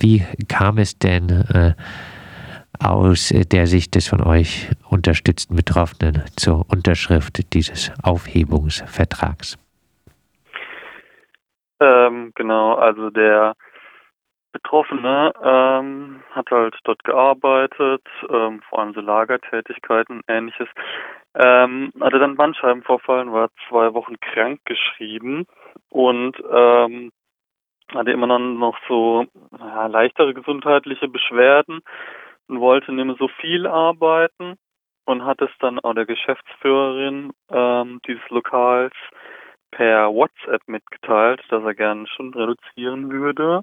wie kam es denn äh, aus der Sicht des von euch unterstützten Betroffenen zur Unterschrift dieses Aufhebungsvertrags? Ähm, genau, also der Betroffene ähm, hat halt dort gearbeitet, ähm, vor allem so Lagertätigkeiten und ähnliches. Ähm, hatte dann Bandscheibenvorfall, war zwei Wochen krank geschrieben und ähm, hatte immer dann noch so ja, leichtere gesundheitliche Beschwerden und wollte nicht mehr so viel arbeiten und hat es dann auch der Geschäftsführerin ähm, dieses Lokals per WhatsApp mitgeteilt, dass er gerne schon reduzieren würde.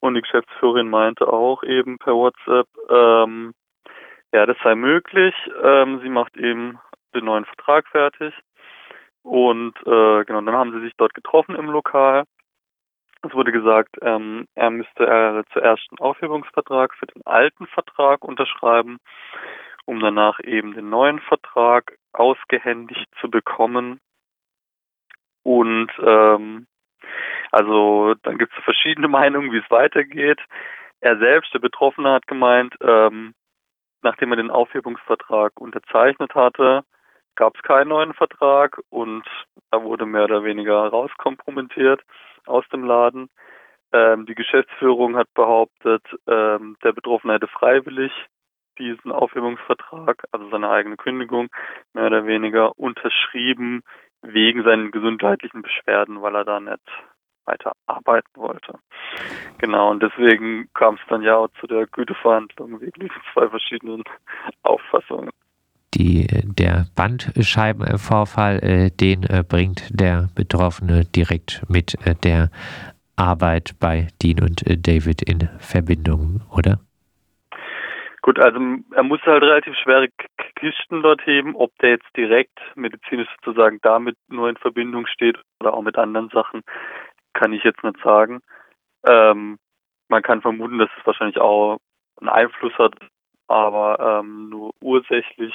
Und die Geschäftsführerin meinte auch eben per WhatsApp, ähm, ja, das sei möglich. Ähm, sie macht eben den neuen Vertrag fertig. Und äh, genau, dann haben sie sich dort getroffen im Lokal. Es wurde gesagt, ähm, er müsste äh, zuerst einen Aufhebungsvertrag für den alten Vertrag unterschreiben, um danach eben den neuen Vertrag ausgehändigt zu bekommen. Und ähm, also dann gibt es verschiedene Meinungen, wie es weitergeht. Er selbst, der Betroffene, hat gemeint, ähm, nachdem er den Aufhebungsvertrag unterzeichnet hatte, gab es keinen neuen Vertrag und er wurde mehr oder weniger rauskompromittiert aus dem Laden. Ähm, die Geschäftsführung hat behauptet, ähm, der Betroffene hätte freiwillig diesen Aufhebungsvertrag, also seine eigene Kündigung, mehr oder weniger unterschrieben wegen seinen gesundheitlichen Beschwerden, weil er da nicht weiter arbeiten wollte. Genau, und deswegen kam es dann ja auch zu der Güteverhandlung wegen diesen zwei verschiedenen Auffassungen. Die, der Bandscheibenvorfall, äh, den äh, bringt der Betroffene direkt mit äh, der Arbeit bei Dean und äh, David in Verbindung, oder? Gut, also er muss halt relativ schwere Kisten dort heben, ob der jetzt direkt medizinisch sozusagen damit nur in Verbindung steht oder auch mit anderen Sachen, kann ich jetzt nicht sagen. Ähm, man kann vermuten, dass es wahrscheinlich auch einen Einfluss hat, aber ähm, nur ursächlich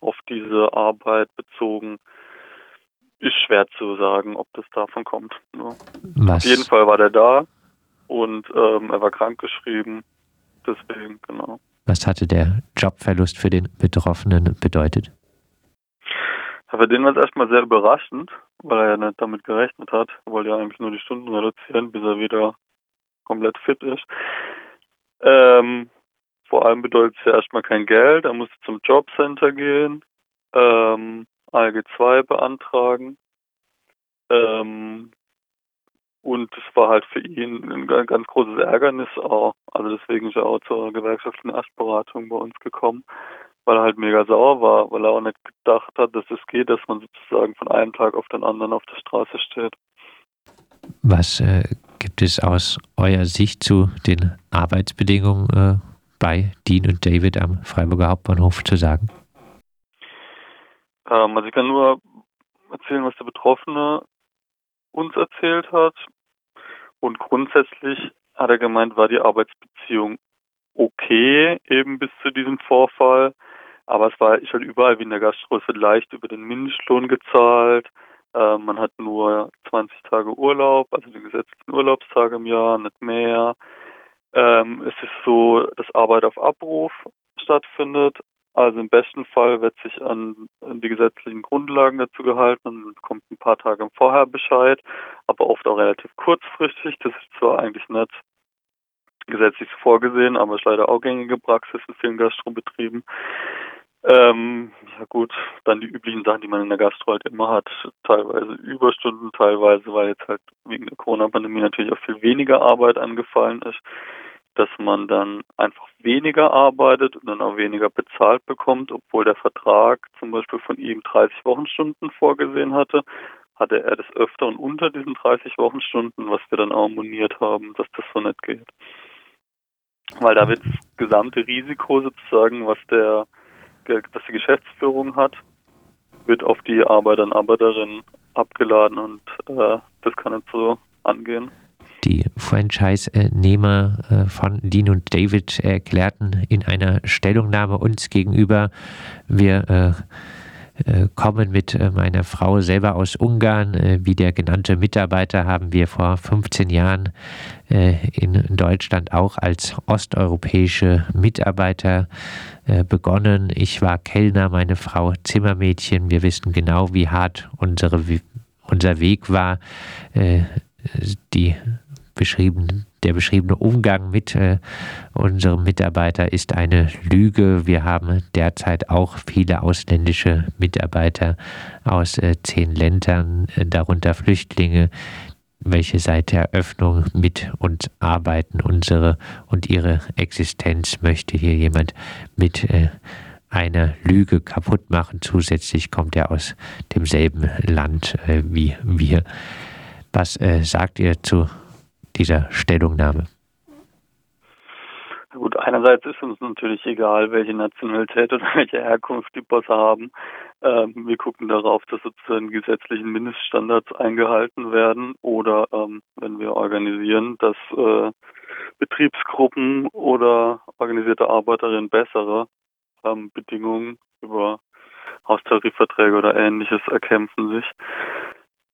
auf diese Arbeit bezogen ist schwer zu sagen, ob das davon kommt. Ja. Auf jeden Fall war der da und ähm, er war krankgeschrieben. Deswegen, genau. Was hatte der Jobverlust für den Betroffenen bedeutet? Ja, für den war es erstmal sehr überraschend, weil er ja nicht damit gerechnet hat. Er wollte ja eigentlich nur die Stunden reduzieren, bis er wieder komplett fit ist. Ähm, vor allem bedeutet es ja erstmal kein Geld. Er musste zum Jobcenter gehen, ähm, ALG 2 beantragen. Ähm, und es war halt für ihn ein ganz großes Ärgernis auch. Also deswegen ist er auch zur gewerkschaftlichen Erstberatung bei uns gekommen, weil er halt mega sauer war, weil er auch nicht gedacht hat, dass es geht, dass man sozusagen von einem Tag auf den anderen auf der Straße steht. Was äh, gibt es aus eurer Sicht zu den Arbeitsbedingungen äh, bei Dean und David am Freiburger Hauptbahnhof zu sagen? Ähm, also ich kann nur erzählen, was der Betroffene uns erzählt hat. Und grundsätzlich hat er gemeint, war die Arbeitsbeziehung okay, eben bis zu diesem Vorfall. Aber es war ich halt überall wie in der wird leicht über den Mindestlohn gezahlt. Äh, man hat nur 20 Tage Urlaub, also die gesetzlichen Urlaubstage im Jahr, nicht mehr. Ähm, es ist so, dass Arbeit auf Abruf stattfindet. Also im besten Fall wird sich an, an die gesetzlichen Grundlagen dazu gehalten und kommt ein paar Tage vorher Bescheid, aber oft auch relativ kurzfristig. Das ist zwar eigentlich nicht gesetzlich vorgesehen, aber ist leider auch gängige Praxis in vielen Gastrobetrieben. Ähm, ja gut, dann die üblichen Sachen, die man in der Gastro halt immer hat, teilweise Überstunden, teilweise, weil jetzt halt wegen der Corona-Pandemie natürlich auch viel weniger Arbeit angefallen ist dass man dann einfach weniger arbeitet und dann auch weniger bezahlt bekommt, obwohl der Vertrag zum Beispiel von ihm 30 Wochenstunden vorgesehen hatte, hatte er des Öfteren unter diesen 30 Wochenstunden, was wir dann auch moniert haben, dass das so nicht geht. Weil da wird das gesamte Risiko sozusagen, was der, was die Geschäftsführung hat, wird auf die Arbeiter und Arbeiterinnen abgeladen und äh, das kann nicht so angehen. Die Franchise-Nehmer äh, von Dean und David erklärten in einer Stellungnahme uns gegenüber, wir äh, kommen mit äh, meiner Frau selber aus Ungarn. Äh, wie der genannte Mitarbeiter haben wir vor 15 Jahren in Deutschland auch als osteuropäische Mitarbeiter begonnen. Ich war Kellner, meine Frau Zimmermädchen. Wir wissen genau, wie hart unsere, unser Weg war. Die beschrieben, der beschriebene Umgang mit äh, unserem Mitarbeiter ist eine Lüge. Wir haben derzeit auch viele ausländische Mitarbeiter aus äh, zehn Ländern, äh, darunter Flüchtlinge, welche seit der Eröffnung mit uns arbeiten. Unsere und ihre Existenz möchte hier jemand mit äh, einer Lüge kaputt machen. Zusätzlich kommt er aus demselben Land äh, wie wir. Was äh, sagt ihr zu dieser Stellungnahme? Gut, einerseits ist uns natürlich egal, welche Nationalität oder welche Herkunft die Bosse haben. Ähm, wir gucken darauf, dass sozusagen gesetzlichen Mindeststandards eingehalten werden oder ähm, wenn wir organisieren, dass äh, Betriebsgruppen oder organisierte Arbeiterinnen bessere ähm, Bedingungen über Haustarifverträge oder ähnliches erkämpfen sich.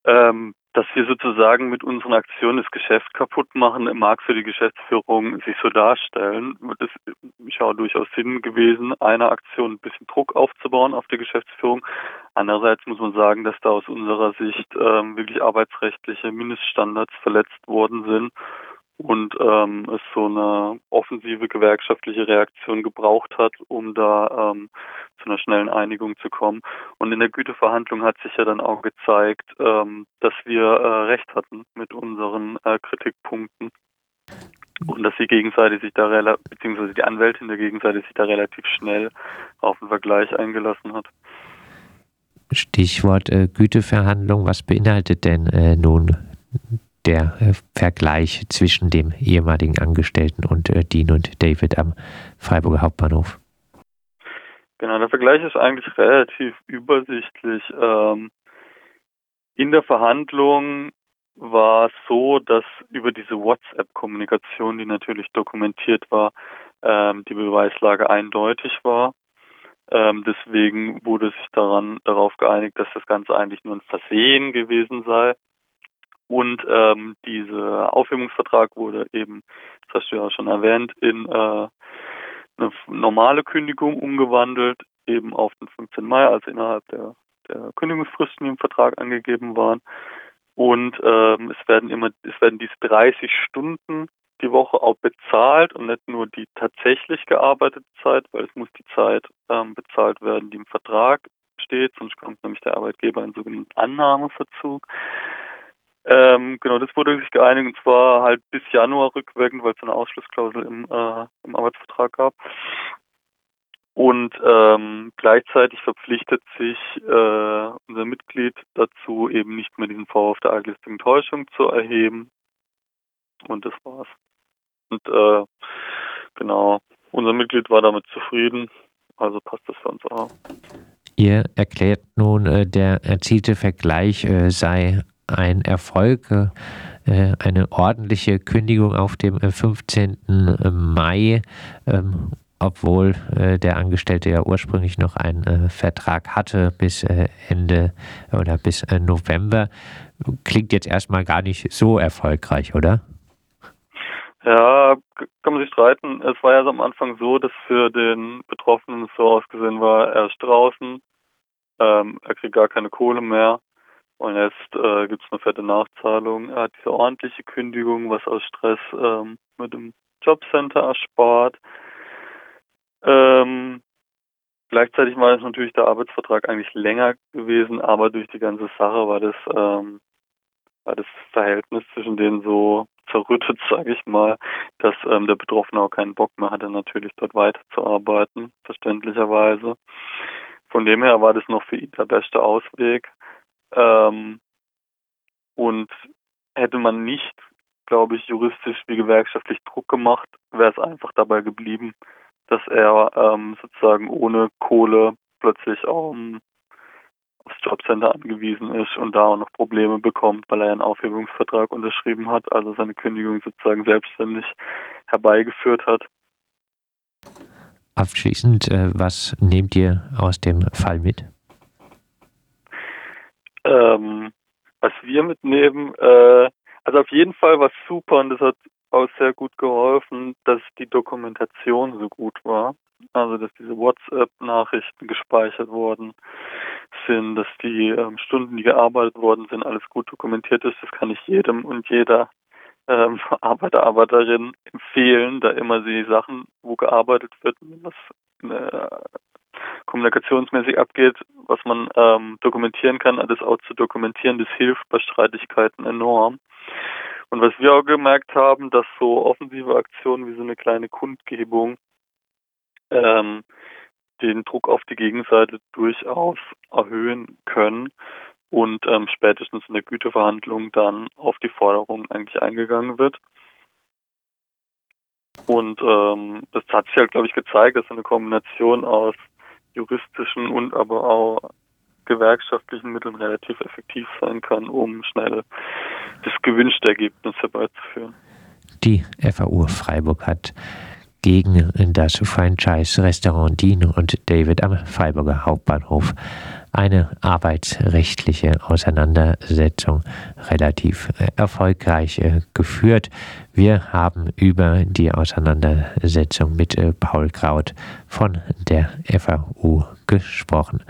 Ähm, dass wir sozusagen mit unseren Aktionen das Geschäft kaputt machen, mag für die Geschäftsführung sich so darstellen. Das ist ja durchaus Sinn gewesen, einer Aktion ein bisschen Druck aufzubauen auf die Geschäftsführung. Andererseits muss man sagen, dass da aus unserer Sicht ähm, wirklich arbeitsrechtliche Mindeststandards verletzt worden sind und ähm, es so eine offensive gewerkschaftliche Reaktion gebraucht hat, um da ähm, zu einer schnellen Einigung zu kommen. Und in der Güteverhandlung hat sich ja dann auch gezeigt, ähm, dass wir äh, recht hatten mit unseren äh, Kritikpunkten und dass sie gegenseitig sich da beziehungsweise die Anwältin der Gegenseite sich da relativ schnell auf den Vergleich eingelassen hat. Stichwort äh, Güteverhandlung, was beinhaltet denn äh, nun der äh, Vergleich zwischen dem ehemaligen Angestellten und äh, Dean und David am Freiburger Hauptbahnhof? Genau, der Vergleich ist eigentlich relativ übersichtlich. Ähm, in der Verhandlung war es so, dass über diese WhatsApp-Kommunikation, die natürlich dokumentiert war, ähm, die Beweislage eindeutig war. Ähm, deswegen wurde sich daran darauf geeinigt, dass das Ganze eigentlich nur ein Versehen gewesen sei und ähm, dieser Aufhebungsvertrag wurde eben, das hast du ja schon erwähnt, in äh, eine normale Kündigung umgewandelt, eben auf den 15. Mai, also innerhalb der, der Kündigungsfristen, die im Vertrag angegeben waren. Und ähm, es werden immer, es werden diese 30 Stunden die Woche auch bezahlt und nicht nur die tatsächlich gearbeitete Zeit, weil es muss die Zeit ähm, bezahlt werden, die im Vertrag steht, sonst kommt nämlich der Arbeitgeber in sogenannten Annahmeverzug. Ähm, genau, das wurde sich geeinigt und zwar halt bis Januar rückwirkend, weil es eine Ausschlussklausel im, äh, im Arbeitsvertrag gab. Und ähm, gleichzeitig verpflichtet sich äh, unser Mitglied dazu, eben nicht mehr diesen Vorwurf der arglistigen Täuschung zu erheben. Und das war's. Und äh, genau, unser Mitglied war damit zufrieden, also passt das für uns auch. Ihr erklärt nun, äh, der erzielte Vergleich äh, sei ein Erfolg, äh, eine ordentliche Kündigung auf dem 15. Äh, Mai, ähm, obwohl äh, der Angestellte ja ursprünglich noch einen Vertrag hatte bis Ende oder bis November. Klingt jetzt erstmal gar nicht so erfolgreich, oder? Ja, kann man sich streiten. Es war ja am Anfang so, dass für den Betroffenen so ausgesehen war, er ist draußen, ähm, er kriegt gar keine Kohle mehr und jetzt äh, gibt es eine fette Nachzahlung. Er hat diese ordentliche Kündigung, was aus Stress ähm, mit dem Jobcenter erspart. Ähm, gleichzeitig war es natürlich der Arbeitsvertrag eigentlich länger gewesen, aber durch die ganze Sache war das, ähm, war das Verhältnis zwischen denen so zerrüttet, sage ich mal, dass ähm, der Betroffene auch keinen Bock mehr hatte, natürlich dort weiterzuarbeiten, verständlicherweise. Von dem her war das noch für ihn der beste Ausweg. Ähm, und hätte man nicht, glaube ich, juristisch wie gewerkschaftlich Druck gemacht, wäre es einfach dabei geblieben, dass er ähm, sozusagen ohne Kohle plötzlich um, aufs Jobcenter angewiesen ist und da auch noch Probleme bekommt, weil er einen Aufhebungsvertrag unterschrieben hat, also seine Kündigung sozusagen selbstständig herbeigeführt hat. Abschließend, äh, was nehmt ihr aus dem Fall mit? Ähm, was wir mitnehmen, äh, also auf jeden Fall war super und das hat auch sehr gut geholfen, dass die Dokumentation so gut war. Also dass diese WhatsApp-Nachrichten gespeichert worden sind, dass die ähm, Stunden, die gearbeitet worden sind, alles gut dokumentiert ist. Das kann ich jedem und jeder ähm, Arbeiter, Arbeiterin empfehlen, da immer die Sachen, wo gearbeitet wird, was äh, kommunikationsmäßig abgeht, was man ähm, dokumentieren kann, alles auch zu dokumentieren, das hilft bei Streitigkeiten enorm. Und was wir auch gemerkt haben, dass so offensive Aktionen wie so eine kleine Kundgebung ähm, den Druck auf die Gegenseite durchaus erhöhen können und ähm, spätestens in der Güteverhandlung dann auf die Forderung eigentlich eingegangen wird. Und ähm, das hat sich halt, glaube ich, gezeigt, dass eine Kombination aus juristischen und aber auch gewerkschaftlichen Mitteln relativ effektiv sein kann, um schnell das gewünschte Ergebnis herbeizuführen. Die FAU Freiburg hat gegen das Franchise-Restaurant Dean und David am Freiburger Hauptbahnhof eine arbeitsrechtliche Auseinandersetzung relativ erfolgreich geführt. Wir haben über die Auseinandersetzung mit Paul Kraut von der FAU gesprochen.